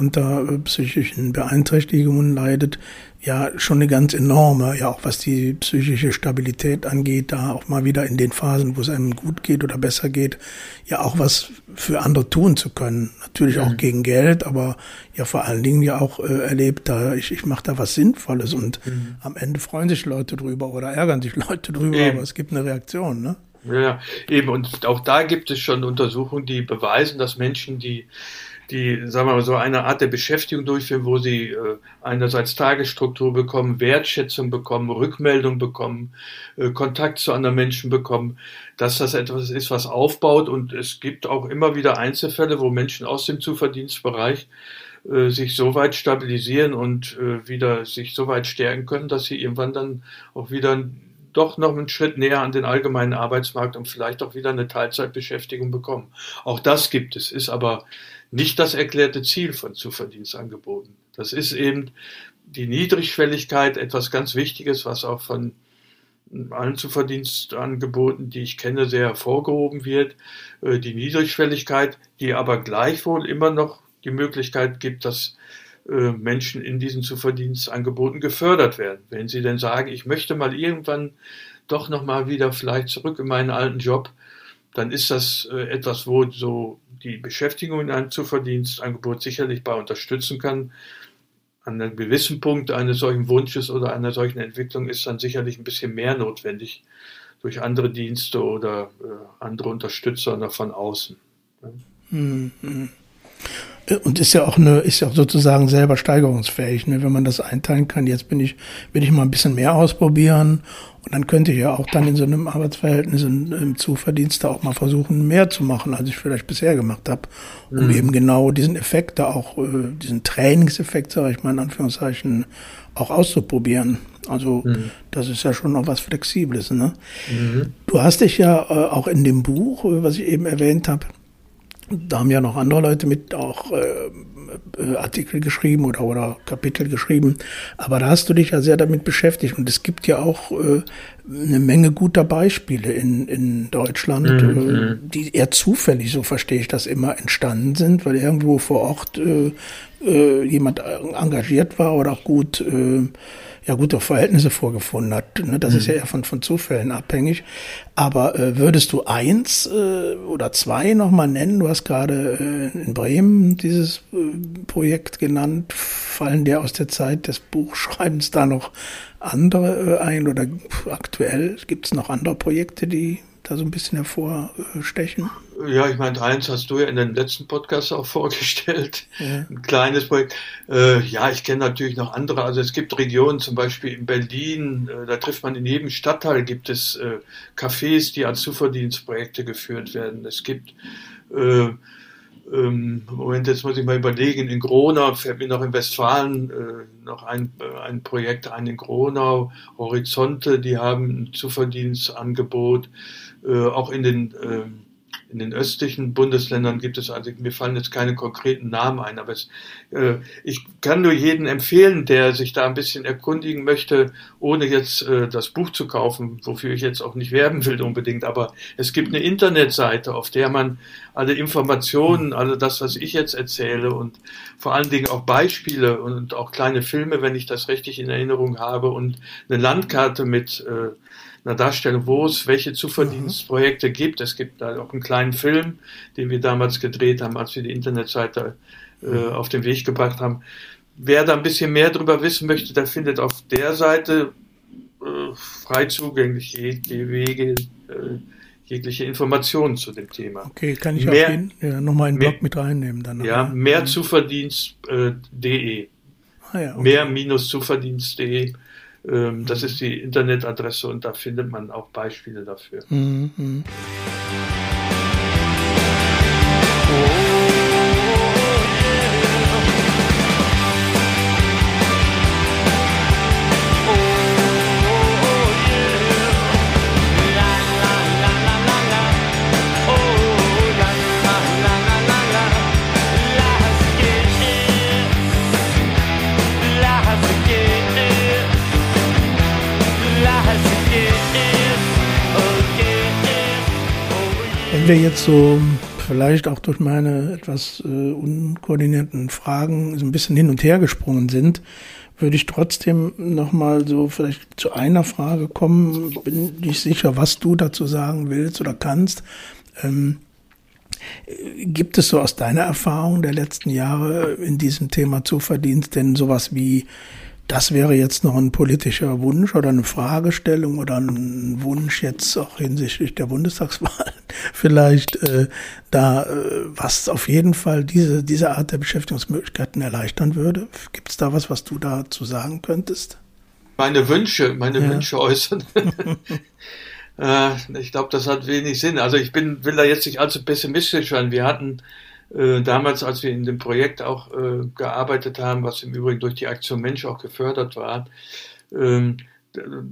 unter äh, psychischen Beeinträchtigungen leidet, ja schon eine ganz enorme, ja auch was die psychische Stabilität angeht, da auch mal wieder in den Phasen, wo es einem gut geht oder besser geht, ja auch was für andere tun zu können. Natürlich mhm. auch gegen Geld, aber ja vor allen Dingen ja auch äh, erlebt, da ich, ich mache da was Sinnvolles und mhm. am Ende freuen sich Leute drüber oder ärgern sich (laughs) Leute drüber, eben. aber es gibt eine Reaktion, ne? Ja, eben und auch da gibt es schon Untersuchungen, die beweisen, dass Menschen, die die, sagen wir mal, so eine Art der Beschäftigung durchführen, wo sie äh, einerseits Tagesstruktur bekommen, Wertschätzung bekommen, Rückmeldung bekommen, äh, Kontakt zu anderen Menschen bekommen, dass das etwas ist, was aufbaut. Und es gibt auch immer wieder Einzelfälle, wo Menschen aus dem Zuverdienstbereich äh, sich so weit stabilisieren und äh, wieder sich so weit stärken können, dass sie irgendwann dann auch wieder doch noch einen Schritt näher an den allgemeinen Arbeitsmarkt und vielleicht auch wieder eine Teilzeitbeschäftigung bekommen. Auch das gibt es, ist aber nicht das erklärte Ziel von Zuverdienstangeboten. Das ist eben die Niedrigschwelligkeit, etwas ganz Wichtiges, was auch von allen Zuverdienstangeboten, die ich kenne, sehr hervorgehoben wird. Äh, die Niedrigschwelligkeit, die aber gleichwohl immer noch die Möglichkeit gibt, dass äh, Menschen in diesen Zuverdienstangeboten gefördert werden. Wenn sie denn sagen, ich möchte mal irgendwann doch noch mal wieder vielleicht zurück in meinen alten Job, dann ist das äh, etwas, wo so die Beschäftigung in einem Zuverdienstangebot sicherlich bei unterstützen kann. An einem gewissen Punkt eines solchen Wunsches oder einer solchen Entwicklung ist dann sicherlich ein bisschen mehr notwendig durch andere Dienste oder äh, andere Unterstützer von außen. Mhm. Und ist ja auch eine, ist ja auch sozusagen selber steigerungsfähig, ne? wenn man das einteilen kann. Jetzt bin ich, will ich mal ein bisschen mehr ausprobieren und dann könnte ich ja auch dann in so einem Arbeitsverhältnis im Zuverdienst auch mal versuchen, mehr zu machen, als ich vielleicht bisher gemacht habe, um mhm. eben genau diesen Effekt da auch, äh, diesen Trainingseffekt, sage ich mal in Anführungszeichen, auch auszuprobieren. Also mhm. das ist ja schon noch was Flexibles. Ne? Mhm. Du hast dich ja äh, auch in dem Buch, äh, was ich eben erwähnt habe, da haben ja noch andere Leute mit auch äh, äh, Artikel geschrieben oder, oder Kapitel geschrieben. Aber da hast du dich ja sehr damit beschäftigt. Und es gibt ja auch äh, eine Menge guter Beispiele in, in Deutschland, mhm. äh, mhm. die eher zufällig, so verstehe ich das immer, entstanden sind, weil irgendwo vor Ort äh, äh, jemand engagiert war oder auch gut äh, ja gute Verhältnisse vorgefunden hat. Ne? Das mhm. ist ja eher von, von Zufällen abhängig. Aber äh, würdest du eins äh, oder zwei nochmal nennen? Du hast gerade äh, in Bremen dieses äh, Projekt genannt. Fallen dir aus der Zeit des Buchschreibens da noch andere äh, ein oder aktuell gibt es noch andere Projekte, die da so ein bisschen hervorstechen? Ja, ich meine, eins hast du ja in den letzten Podcast auch (laughs) vorgestellt. Ja. Ein kleines Projekt. Äh, ja, ich kenne natürlich noch andere. Also es gibt Regionen, zum Beispiel in Berlin, äh, da trifft man in jedem Stadtteil gibt es äh, Cafés, die als Zuverdienstprojekte geführt werden. Es gibt äh, ähm, Moment, jetzt muss ich mal überlegen, in Gronau fällt mir noch in Westfalen äh, noch ein, äh, ein Projekt ein in Gronau, Horizonte, die haben ein Zuverdienstangebot, auch in den äh, in den östlichen Bundesländern gibt es, also mir fallen jetzt keine konkreten Namen ein, aber es, äh, ich kann nur jeden empfehlen, der sich da ein bisschen erkundigen möchte, ohne jetzt äh, das Buch zu kaufen, wofür ich jetzt auch nicht werben will unbedingt, aber es gibt eine Internetseite, auf der man alle Informationen, alle das, was ich jetzt erzähle und vor allen Dingen auch Beispiele und auch kleine Filme, wenn ich das richtig in Erinnerung habe und eine Landkarte mit äh, einer Darstellung, wo es welche Zuverdienstprojekte mhm. gibt. Es gibt da auch einen kleinen Film, den wir damals gedreht haben, als wir die Internetseite äh, mhm. auf den Weg gebracht haben. Wer da ein bisschen mehr darüber wissen möchte, der findet auf der Seite äh, frei zugänglich die Wege, äh, jegliche Informationen zu dem Thema. Okay, kann ich mehr, auch den, ja, nochmal in den Blog mit reinnehmen. Dann ja, mehrzuverdienst.de. Äh, ah, ja, okay. Mehr-zuverdienst.de ähm, das ist die Internetadresse und da findet man auch Beispiele dafür. Mhm. Wir jetzt so vielleicht auch durch meine etwas äh, unkoordinierten Fragen so ein bisschen hin und her gesprungen sind, würde ich trotzdem nochmal so vielleicht zu einer Frage kommen. Bin nicht sicher, was du dazu sagen willst oder kannst. Ähm, gibt es so aus deiner Erfahrung der letzten Jahre in diesem Thema Zuverdienst denn sowas wie das wäre jetzt noch ein politischer Wunsch oder eine Fragestellung oder ein Wunsch jetzt auch hinsichtlich der Bundestagswahl (laughs) vielleicht äh, da, äh, was auf jeden Fall diese, diese Art der Beschäftigungsmöglichkeiten erleichtern würde. Gibt es da was, was du dazu sagen könntest? Meine Wünsche, meine ja. Wünsche äußern. (laughs) äh, ich glaube, das hat wenig Sinn. Also ich bin, will da jetzt nicht allzu pessimistisch sein. Wir hatten damals, als wir in dem Projekt auch äh, gearbeitet haben, was im Übrigen durch die Aktion Mensch auch gefördert war, ähm,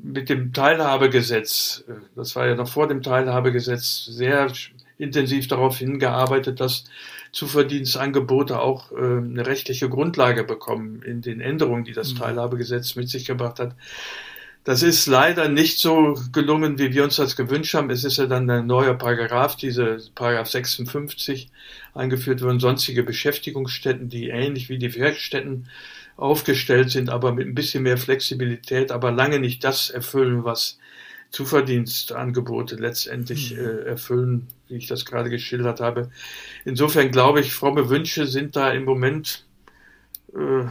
mit dem Teilhabegesetz, äh, das war ja noch vor dem Teilhabegesetz, sehr intensiv darauf hingearbeitet, dass Zuverdienstangebote auch äh, eine rechtliche Grundlage bekommen in den Änderungen, die das mhm. Teilhabegesetz mit sich gebracht hat. Das ist leider nicht so gelungen, wie wir uns das gewünscht haben. Es ist ja dann ein neuer Paragraph, diese Paragraph 56 eingeführt worden, sonstige Beschäftigungsstätten, die ähnlich wie die Werkstätten aufgestellt sind, aber mit ein bisschen mehr Flexibilität, aber lange nicht das erfüllen, was Zuverdienstangebote letztendlich mhm. äh, erfüllen, wie ich das gerade geschildert habe. Insofern glaube ich, fromme Wünsche sind da im Moment äh,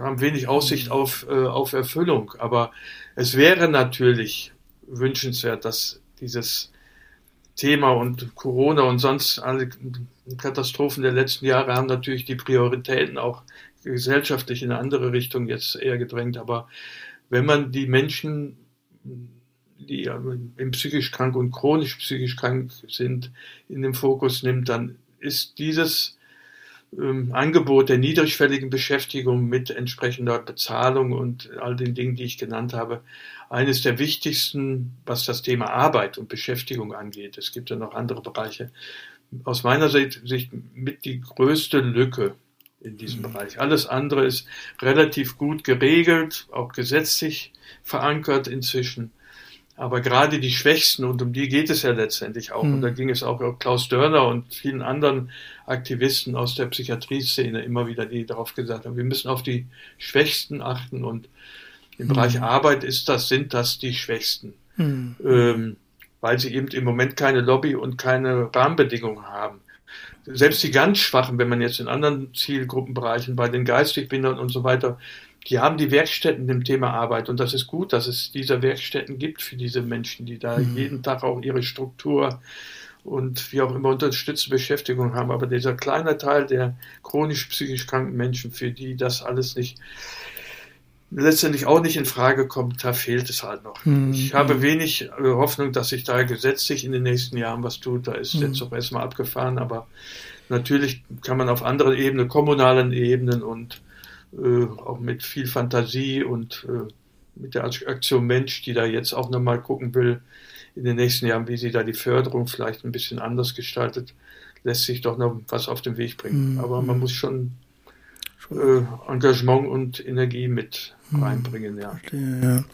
haben wenig Aussicht mhm. auf, äh, auf Erfüllung. Aber es wäre natürlich wünschenswert, dass dieses Thema und Corona und sonst alle Katastrophen der letzten Jahre haben natürlich die Prioritäten auch gesellschaftlich in eine andere Richtung jetzt eher gedrängt. Aber wenn man die Menschen, die im psychisch krank und chronisch psychisch krank sind, in den Fokus nimmt, dann ist dieses Angebot der niedrigschwelligen Beschäftigung mit entsprechender Bezahlung und all den Dingen, die ich genannt habe, eines der wichtigsten, was das Thema Arbeit und Beschäftigung angeht. Es gibt ja noch andere Bereiche. Aus meiner Sicht, mit die größte Lücke in diesem mhm. Bereich. Alles andere ist relativ gut geregelt, auch gesetzlich verankert inzwischen. Aber gerade die Schwächsten, und um die geht es ja letztendlich auch, mhm. und da ging es auch Klaus Dörner und vielen anderen Aktivisten aus der Psychiatrieszene immer wieder, die darauf gesagt haben, wir müssen auf die Schwächsten achten und im mhm. Bereich Arbeit ist das, sind das die Schwächsten. Mhm. Ähm, weil sie eben im Moment keine Lobby und keine Rahmenbedingungen haben. Selbst die ganz Schwachen, wenn man jetzt in anderen Zielgruppenbereichen, bei den geistig Behinderten und so weiter, die haben die Werkstätten im Thema Arbeit und das ist gut, dass es diese Werkstätten gibt für diese Menschen, die da mhm. jeden Tag auch ihre Struktur und wie auch immer unterstützte Beschäftigung haben. Aber dieser kleine Teil der chronisch psychisch kranken Menschen, für die das alles nicht letztendlich auch nicht in Frage kommt, da fehlt es halt noch. Mhm. Ich habe wenig äh, Hoffnung, dass sich da gesetzlich in den nächsten Jahren was tut. Da ist mhm. jetzt auch erstmal abgefahren, aber natürlich kann man auf anderen Ebenen, kommunalen Ebenen und äh, auch mit viel Fantasie und äh, mit der Aktion Mensch, die da jetzt auch nochmal gucken will, in den nächsten Jahren, wie sie da die Förderung vielleicht ein bisschen anders gestaltet, lässt sich doch noch was auf den Weg bringen. Mhm. Aber man muss schon äh, Engagement und Energie mit. Reinbringen, ja. ja.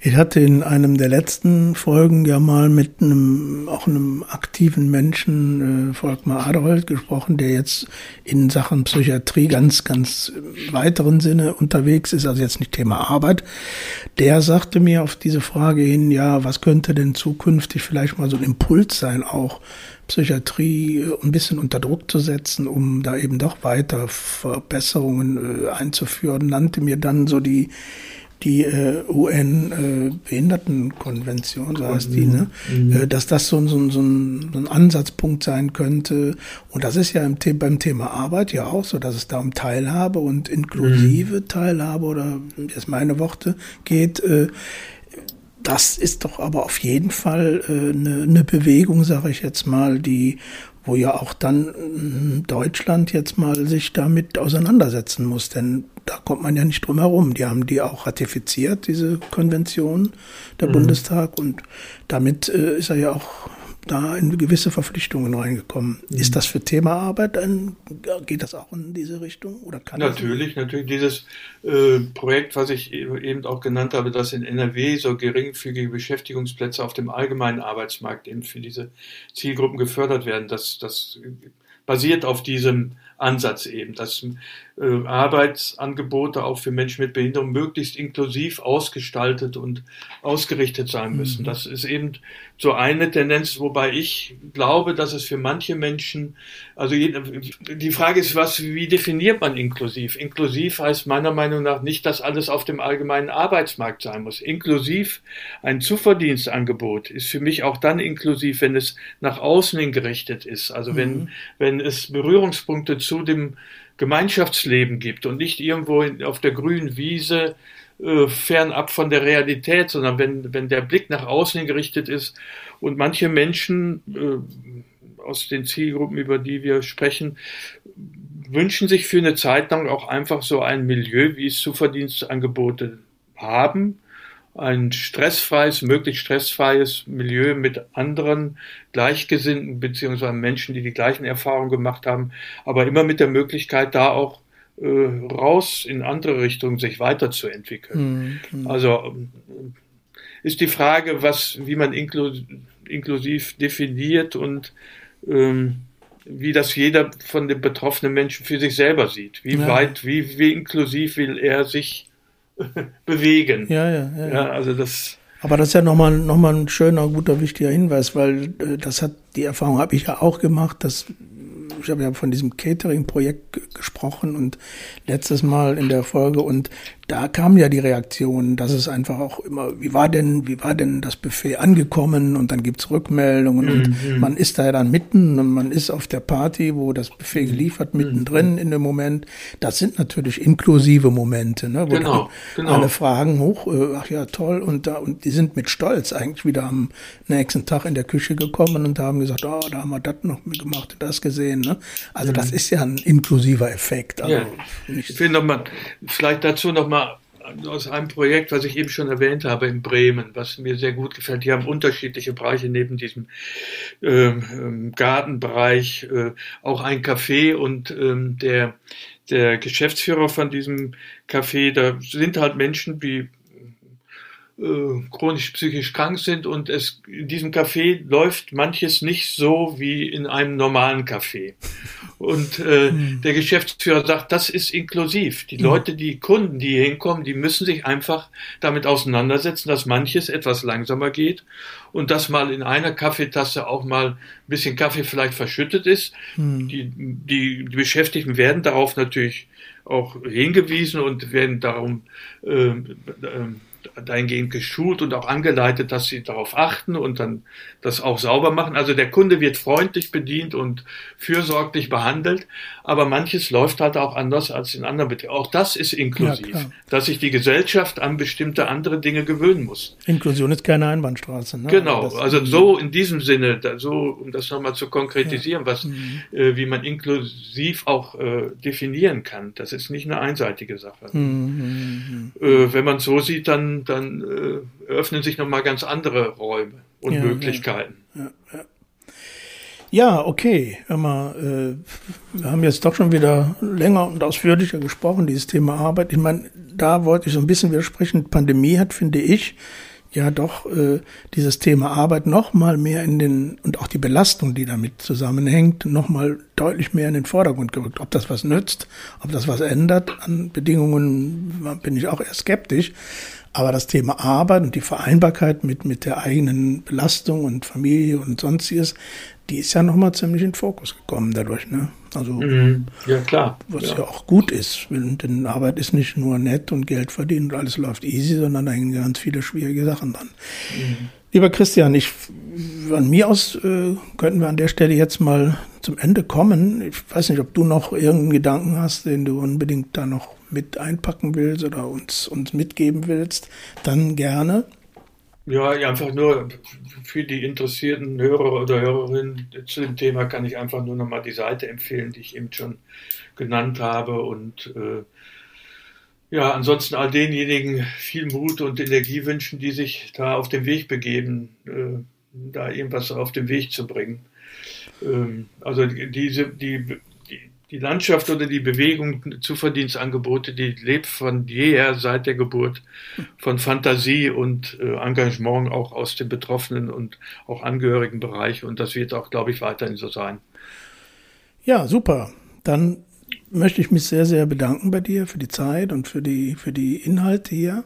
Ich hatte in einem der letzten Folgen ja mal mit einem, auch einem aktiven Menschen, äh, Volkmar Aderholt, gesprochen, der jetzt in Sachen Psychiatrie ganz, ganz weiteren Sinne unterwegs ist, also jetzt nicht Thema Arbeit. Der sagte mir auf diese Frage hin, ja, was könnte denn zukünftig vielleicht mal so ein Impuls sein, auch Psychiatrie äh, ein bisschen unter Druck zu setzen, um da eben doch weiter Verbesserungen äh, einzuführen, nannte mir dann so die die äh, UN-Behindertenkonvention, äh, so heißt die, ne? Mhm. Äh, dass das so, so, so, ein, so ein Ansatzpunkt sein könnte. Und das ist ja im The beim Thema Arbeit ja auch so, dass es da um Teilhabe und inklusive mhm. Teilhabe oder jetzt meine Worte geht. Äh, das ist doch aber auf jeden Fall äh, eine, eine Bewegung, sage ich jetzt mal, die wo ja auch dann hm, Deutschland jetzt mal sich damit auseinandersetzen muss, denn da kommt man ja nicht drum herum. Die haben die auch ratifiziert, diese Konvention der mhm. Bundestag und damit äh, ist er ja auch da in gewisse Verpflichtungen reingekommen. Mhm. Ist das für Thema Arbeit ein, geht das auch in diese Richtung oder kann Natürlich, natürlich. Dieses äh, Projekt, was ich e-, eben auch genannt habe, dass in NRW so geringfügige Beschäftigungsplätze auf dem allgemeinen Arbeitsmarkt eben für diese Zielgruppen gefördert werden, das, das basiert auf diesem Ansatz eben, dass Arbeitsangebote auch für Menschen mit Behinderung möglichst inklusiv ausgestaltet und ausgerichtet sein müssen. Mhm. Das ist eben so eine Tendenz, wobei ich glaube, dass es für manche Menschen, also die Frage ist, was, wie definiert man inklusiv? Inklusiv heißt meiner Meinung nach nicht, dass alles auf dem allgemeinen Arbeitsmarkt sein muss. Inklusiv ein Zuverdienstangebot ist für mich auch dann inklusiv, wenn es nach außen hin gerichtet ist. Also mhm. wenn, wenn es Berührungspunkte zu dem Gemeinschaftsleben gibt und nicht irgendwo auf der grünen Wiese äh, fernab von der Realität, sondern wenn, wenn der Blick nach außen gerichtet ist und manche Menschen äh, aus den Zielgruppen, über die wir sprechen, wünschen sich für eine Zeit lang auch einfach so ein Milieu, wie es Zuverdienstangebote haben, ein stressfreies, möglichst stressfreies Milieu mit anderen Gleichgesinnten beziehungsweise Menschen, die die gleichen Erfahrungen gemacht haben, aber immer mit der Möglichkeit, da auch äh, raus in andere Richtungen sich weiterzuentwickeln. Mhm. Also äh, ist die Frage, was, wie man inklu inklusiv definiert und ähm, wie das jeder von den betroffenen Menschen für sich selber sieht. Wie ja. weit, wie, wie inklusiv will er sich (laughs) bewegen. Ja, ja, ja. ja also das. Aber das ist ja nochmal noch mal ein schöner, guter, wichtiger Hinweis, weil äh, das hat, die Erfahrung habe ich ja auch gemacht, dass ich habe ja von diesem Catering-Projekt gesprochen und letztes Mal in der Folge und da kam ja die Reaktion, dass es einfach auch immer, wie war denn, wie war denn das Buffet angekommen und dann gibt's Rückmeldungen und mhm. man ist da ja dann mitten und man ist auf der Party, wo das Buffet mhm. geliefert, mittendrin mhm. in dem Moment. Das sind natürlich inklusive Momente, ne, wo genau, genau. alle fragen hoch, äh, ach ja, toll und da, und die sind mit Stolz eigentlich wieder am nächsten Tag in der Küche gekommen und haben gesagt, oh, da haben wir das noch gemacht, das gesehen, ne. Also mhm. das ist ja ein inklusiver Effekt. Also ja. Ich will noch mal, vielleicht dazu noch mal mal aus einem Projekt, was ich eben schon erwähnt habe in Bremen, was mir sehr gut gefällt. Die haben unterschiedliche Bereiche neben diesem ähm, ähm, Gartenbereich, äh, auch ein Café und ähm, der, der Geschäftsführer von diesem Café, da sind halt Menschen, die äh, chronisch psychisch krank sind und es in diesem Café läuft manches nicht so wie in einem normalen Café. Und äh, mhm. der Geschäftsführer sagt, das ist inklusiv. Die. Leute, die Kunden, die hier hinkommen, die müssen sich einfach damit auseinandersetzen, dass manches etwas langsamer geht und dass mal in einer Kaffeetasse auch mal ein bisschen Kaffee vielleicht verschüttet ist. Mhm. Die, die, die Beschäftigten werden darauf natürlich auch hingewiesen und werden darum äh, äh, dahingehend geschult und auch angeleitet, dass sie darauf achten und dann das auch sauber machen. Also der Kunde wird freundlich bedient und fürsorglich behandelt, aber manches läuft halt auch anders als in anderen Betrieben. Auch das ist inklusiv, ja, dass sich die Gesellschaft an bestimmte andere Dinge gewöhnen muss. Inklusion ist keine Einbahnstraße. Ne? Genau, also so in diesem Sinne, so um das nochmal zu konkretisieren, ja. was, mhm. äh, wie man inklusiv auch äh, definieren kann. Das ist nicht eine einseitige Sache. Mhm. mhm, mhm. Äh, wenn man so sieht, dann dann, äh, öffnen sich nochmal ganz andere Räume. und ja, Möglichkeiten. Ja, ja. ja, okay. Hör mal, äh, wir haben jetzt doch schon wieder länger und ausführlicher gesprochen, dieses Thema Arbeit. Ich meine, da wollte ich so ein bisschen widersprechen. Pandemie hat, finde ich, ja doch äh, dieses Thema Arbeit noch mal mehr in den und auch die Belastung, die damit zusammenhängt, noch mal deutlich mehr in den Vordergrund gerückt. Ob das was nützt, ob das was ändert an Bedingungen, bin ich auch eher skeptisch. Aber das Thema Arbeit und die Vereinbarkeit mit mit der eigenen Belastung und Familie und sonstiges, die ist ja noch mal ziemlich in den Fokus gekommen dadurch. Ne? Also mhm. ja klar, was ja. ja. auch gut ist, denn Arbeit ist nicht nur nett und Geld verdienen und alles läuft easy, sondern da hängen ganz viele schwierige Sachen dran. Mhm. Lieber Christian, ich von mir aus äh, könnten wir an der Stelle jetzt mal zum Ende kommen. Ich weiß nicht, ob du noch irgendeinen Gedanken hast, den du unbedingt da noch mit einpacken willst oder uns, uns mitgeben willst, dann gerne. Ja, einfach nur für die interessierten Hörer oder Hörerinnen zu dem Thema kann ich einfach nur nochmal die Seite empfehlen, die ich eben schon genannt habe. Und äh, ja, ansonsten all denjenigen viel Mut und Energie wünschen, die sich da auf den Weg begeben, äh, da irgendwas auf den Weg zu bringen. Ähm, also diese, die die Landschaft oder die Bewegung Zuverdienstangebote, die lebt von jeher seit der Geburt von Fantasie und äh, Engagement auch aus dem betroffenen und auch angehörigen Bereich. Und das wird auch, glaube ich, weiterhin so sein. Ja, super. Dann möchte ich mich sehr, sehr bedanken bei dir für die Zeit und für die, für die Inhalte hier.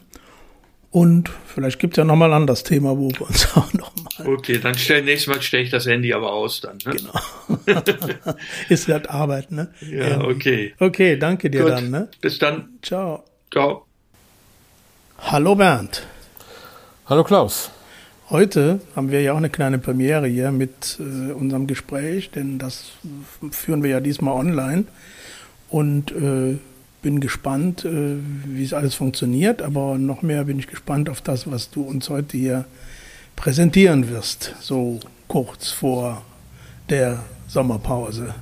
Und vielleicht gibt es ja nochmal ein anderes Thema, wo wir uns (laughs) auch nochmal. Okay, dann stell, nächstes Mal stelle ich das Handy aber aus dann. Ne? Genau. (laughs) Ist halt Arbeit, ne? Ja, okay. Okay, danke dir Gut, dann, ne? Bis dann. Ciao. Ciao. Hallo Bernd. Hallo Klaus. Heute haben wir ja auch eine kleine Premiere hier mit äh, unserem Gespräch, denn das führen wir ja diesmal online. Und äh, bin gespannt, äh, wie es alles funktioniert, aber noch mehr bin ich gespannt auf das, was du uns heute hier präsentieren wirst, so kurz vor der Sommerpause.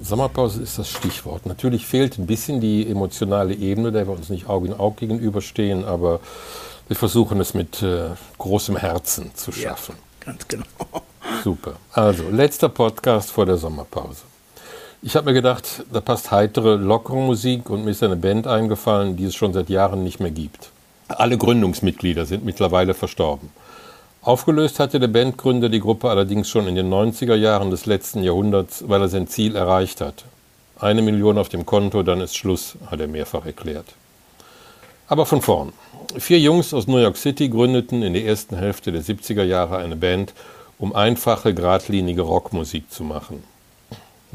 Sommerpause ist das Stichwort. Natürlich fehlt ein bisschen die emotionale Ebene, der wir uns nicht Auge in Auge gegenüberstehen, aber wir versuchen es mit äh, großem Herzen zu schaffen. Ja, ganz genau. Super. Also, letzter Podcast vor der Sommerpause. Ich habe mir gedacht, da passt heitere, lockere Musik und mir ist eine Band eingefallen, die es schon seit Jahren nicht mehr gibt. Alle Gründungsmitglieder sind mittlerweile verstorben. Aufgelöst hatte der Bandgründer die Gruppe allerdings schon in den 90er Jahren des letzten Jahrhunderts, weil er sein Ziel erreicht hat. Eine Million auf dem Konto, dann ist Schluss, hat er mehrfach erklärt. Aber von vorn. Vier Jungs aus New York City gründeten in der ersten Hälfte der 70er Jahre eine Band, um einfache, geradlinige Rockmusik zu machen.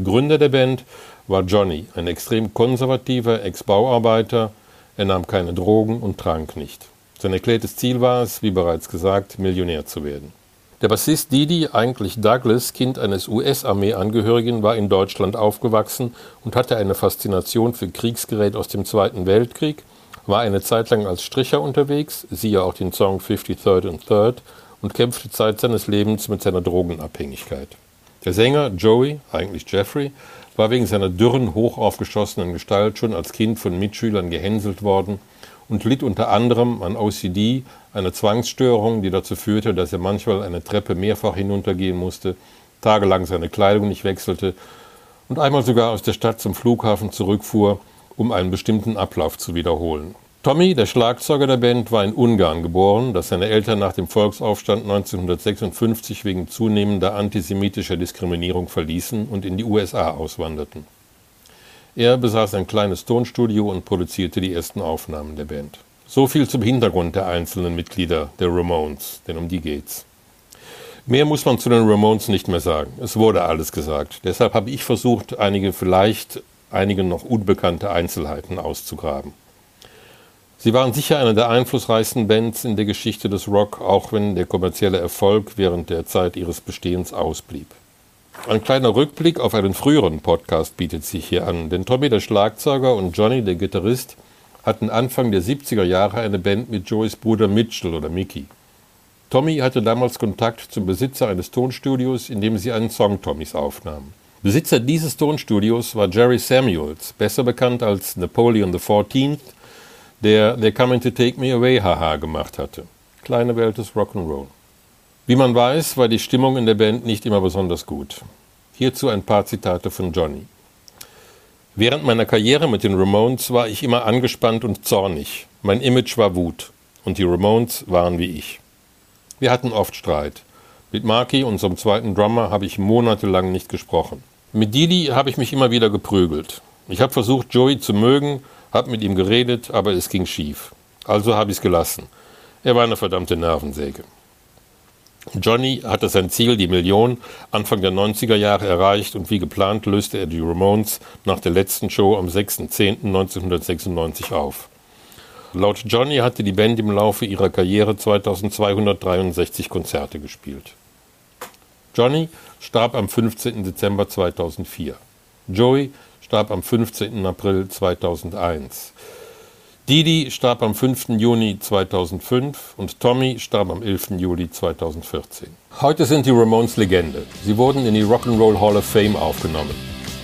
Gründer der Band war Johnny, ein extrem konservativer Ex-Bauarbeiter. Er nahm keine Drogen und trank nicht. Sein erklärtes Ziel war es, wie bereits gesagt, Millionär zu werden. Der Bassist Didi, eigentlich Douglas, Kind eines US-Armee-Angehörigen, war in Deutschland aufgewachsen und hatte eine Faszination für Kriegsgerät aus dem Zweiten Weltkrieg, war eine Zeit lang als Stricher unterwegs, siehe auch den Song 53rd and Third, und kämpfte Zeit seines Lebens mit seiner Drogenabhängigkeit. Der Sänger Joey, eigentlich Jeffrey, war wegen seiner dürren, hochaufgeschossenen Gestalt schon als Kind von Mitschülern gehänselt worden und litt unter anderem an OCD, einer Zwangsstörung, die dazu führte, dass er manchmal eine Treppe mehrfach hinuntergehen musste, tagelang seine Kleidung nicht wechselte und einmal sogar aus der Stadt zum Flughafen zurückfuhr, um einen bestimmten Ablauf zu wiederholen. Tommy, der Schlagzeuger der Band, war in Ungarn geboren, das seine Eltern nach dem Volksaufstand 1956 wegen zunehmender antisemitischer Diskriminierung verließen und in die USA auswanderten. Er besaß ein kleines Tonstudio und produzierte die ersten Aufnahmen der Band. So viel zum Hintergrund der einzelnen Mitglieder der Ramones, denn um die geht's. Mehr muss man zu den Ramones nicht mehr sagen. Es wurde alles gesagt. Deshalb habe ich versucht, einige vielleicht einige noch unbekannte Einzelheiten auszugraben. Sie waren sicher eine der einflussreichsten Bands in der Geschichte des Rock, auch wenn der kommerzielle Erfolg während der Zeit ihres Bestehens ausblieb. Ein kleiner Rückblick auf einen früheren Podcast bietet sich hier an, denn Tommy der Schlagzeuger und Johnny der Gitarrist hatten Anfang der 70er Jahre eine Band mit Joeys Bruder Mitchell oder Mickey. Tommy hatte damals Kontakt zum Besitzer eines Tonstudios, in dem sie einen Song Tommys aufnahmen. Besitzer dieses Tonstudios war Jerry Samuels, besser bekannt als Napoleon XIV der They're Coming to Take Me Away Haha gemacht hatte. Kleine Welt des Rock'n'Roll. Wie man weiß, war die Stimmung in der Band nicht immer besonders gut. Hierzu ein paar Zitate von Johnny. Während meiner Karriere mit den Ramones war ich immer angespannt und zornig. Mein Image war Wut. Und die Ramones waren wie ich. Wir hatten oft Streit. Mit Marky, unserem zweiten Drummer, habe ich monatelang nicht gesprochen. Mit Didi habe ich mich immer wieder geprügelt. Ich habe versucht, Joey zu mögen, habe mit ihm geredet, aber es ging schief. Also habe ich es gelassen. Er war eine verdammte Nervensäge. Johnny hatte sein Ziel, die Million, Anfang der 90er Jahre erreicht und wie geplant löste er die Ramones nach der letzten Show am 6.10.1996 auf. Laut Johnny hatte die Band im Laufe ihrer Karriere 2263 Konzerte gespielt. Johnny starb am 15. Dezember 2004. Joey starb am 15. April 2001. Didi starb am 5. Juni 2005 und Tommy starb am 11. Juli 2014. Heute sind die Ramones Legende. Sie wurden in die Rock'n'Roll Hall of Fame aufgenommen.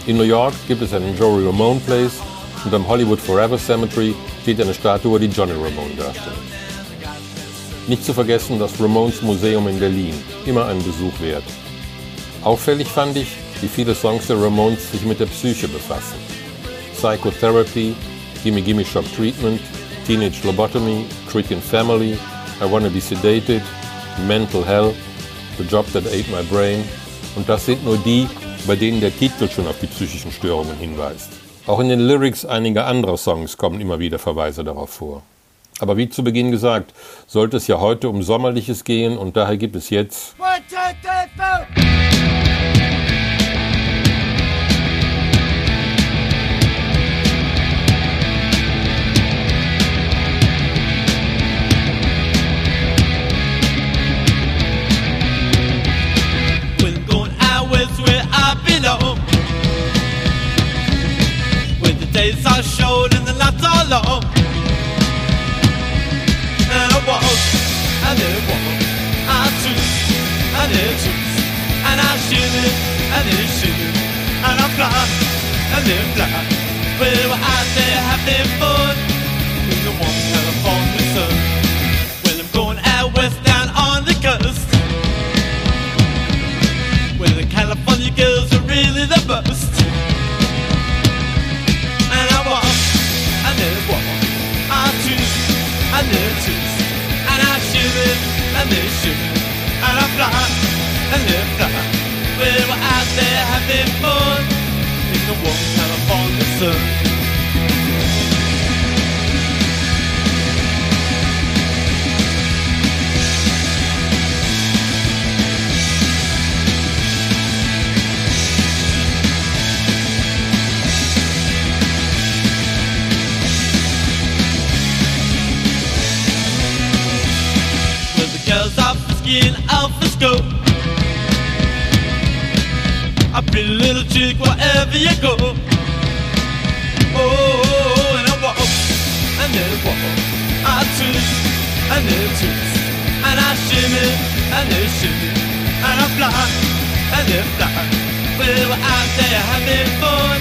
In New York gibt es einen Joey Ramone Place und am Hollywood Forever Cemetery steht eine Statue, die Johnny Ramone darstellt. Nicht zu vergessen das Ramones Museum in Berlin, immer einen Besuch wert. Auffällig fand ich, wie viele Songs der Ramones sich mit der Psyche befassen. Psychotherapy, Gimme Gimme Shock Treatment, Teenage Lobotomy, Trick Family, I Wanna Be Sedated, Mental Hell, The Job That Ate My Brain. Und das sind nur die, bei denen der Titel schon auf die psychischen Störungen hinweist. Auch in den Lyrics einiger anderer Songs kommen immer wieder Verweise darauf vor. Aber wie zu Beginn gesagt, sollte es ja heute um Sommerliches gehen und daher gibt es jetzt. One, two, three, shown in the lights all along. And I walked, and it I and and I and and I fly, and fly. Fun in the one California. And and I shiver and they shiver and I fly and they fly. We were out there having fun in the warm California sun. Skin off the scope. A little chick wherever you go. Oh, and I walk, and then walk. I twist, and then twist. And I shimmy, and then shimmy. And I fly, and then fly. Well, we're out there having fun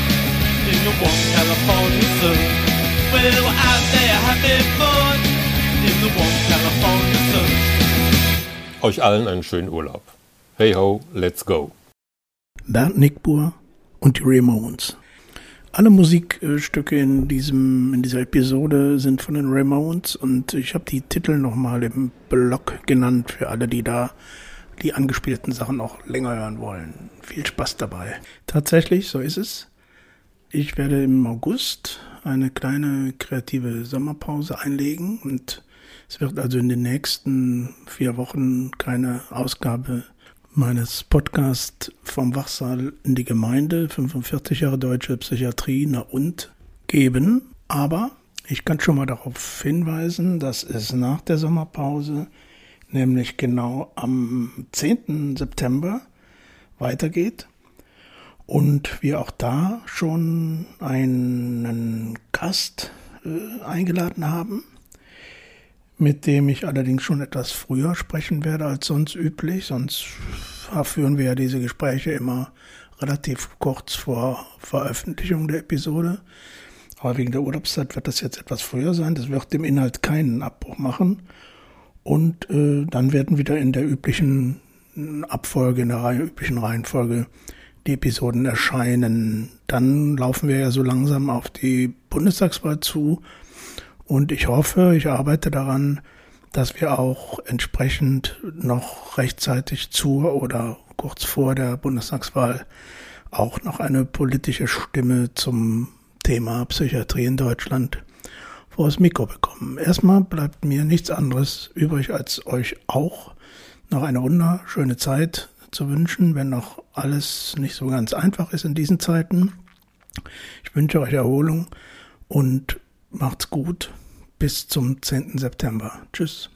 in the warm California sun. Well, we're out there having fun in the warm California sun. Euch allen einen schönen Urlaub. Hey ho, let's go. Bernd Nickbur und die Ramones. Alle Musikstücke in diesem in dieser Episode sind von den Ramones und ich habe die Titel nochmal im Blog genannt für alle, die da die angespielten Sachen auch länger hören wollen. Viel Spaß dabei. Tatsächlich, so ist es. Ich werde im August eine kleine kreative Sommerpause einlegen und es wird also in den nächsten vier Wochen keine Ausgabe meines Podcasts vom Wachsaal in die Gemeinde, 45 Jahre deutsche Psychiatrie, na und, geben. Aber ich kann schon mal darauf hinweisen, dass es nach der Sommerpause, nämlich genau am 10. September, weitergeht und wir auch da schon einen Gast äh, eingeladen haben mit dem ich allerdings schon etwas früher sprechen werde als sonst üblich. Sonst führen wir ja diese Gespräche immer relativ kurz vor Veröffentlichung der Episode. Aber wegen der Urlaubszeit wird das jetzt etwas früher sein. Das wird dem Inhalt keinen Abbruch machen. Und äh, dann werden wieder in der üblichen Abfolge, in der üblichen Reihenfolge die Episoden erscheinen. Dann laufen wir ja so langsam auf die Bundestagswahl zu. Und ich hoffe, ich arbeite daran, dass wir auch entsprechend noch rechtzeitig zur oder kurz vor der Bundestagswahl auch noch eine politische Stimme zum Thema Psychiatrie in Deutschland vor das Mikro bekommen. Erstmal bleibt mir nichts anderes übrig, als euch auch noch eine wunderschöne Zeit zu wünschen, wenn noch alles nicht so ganz einfach ist in diesen Zeiten. Ich wünsche euch Erholung und macht's gut. Bis zum 10. September. Tschüss.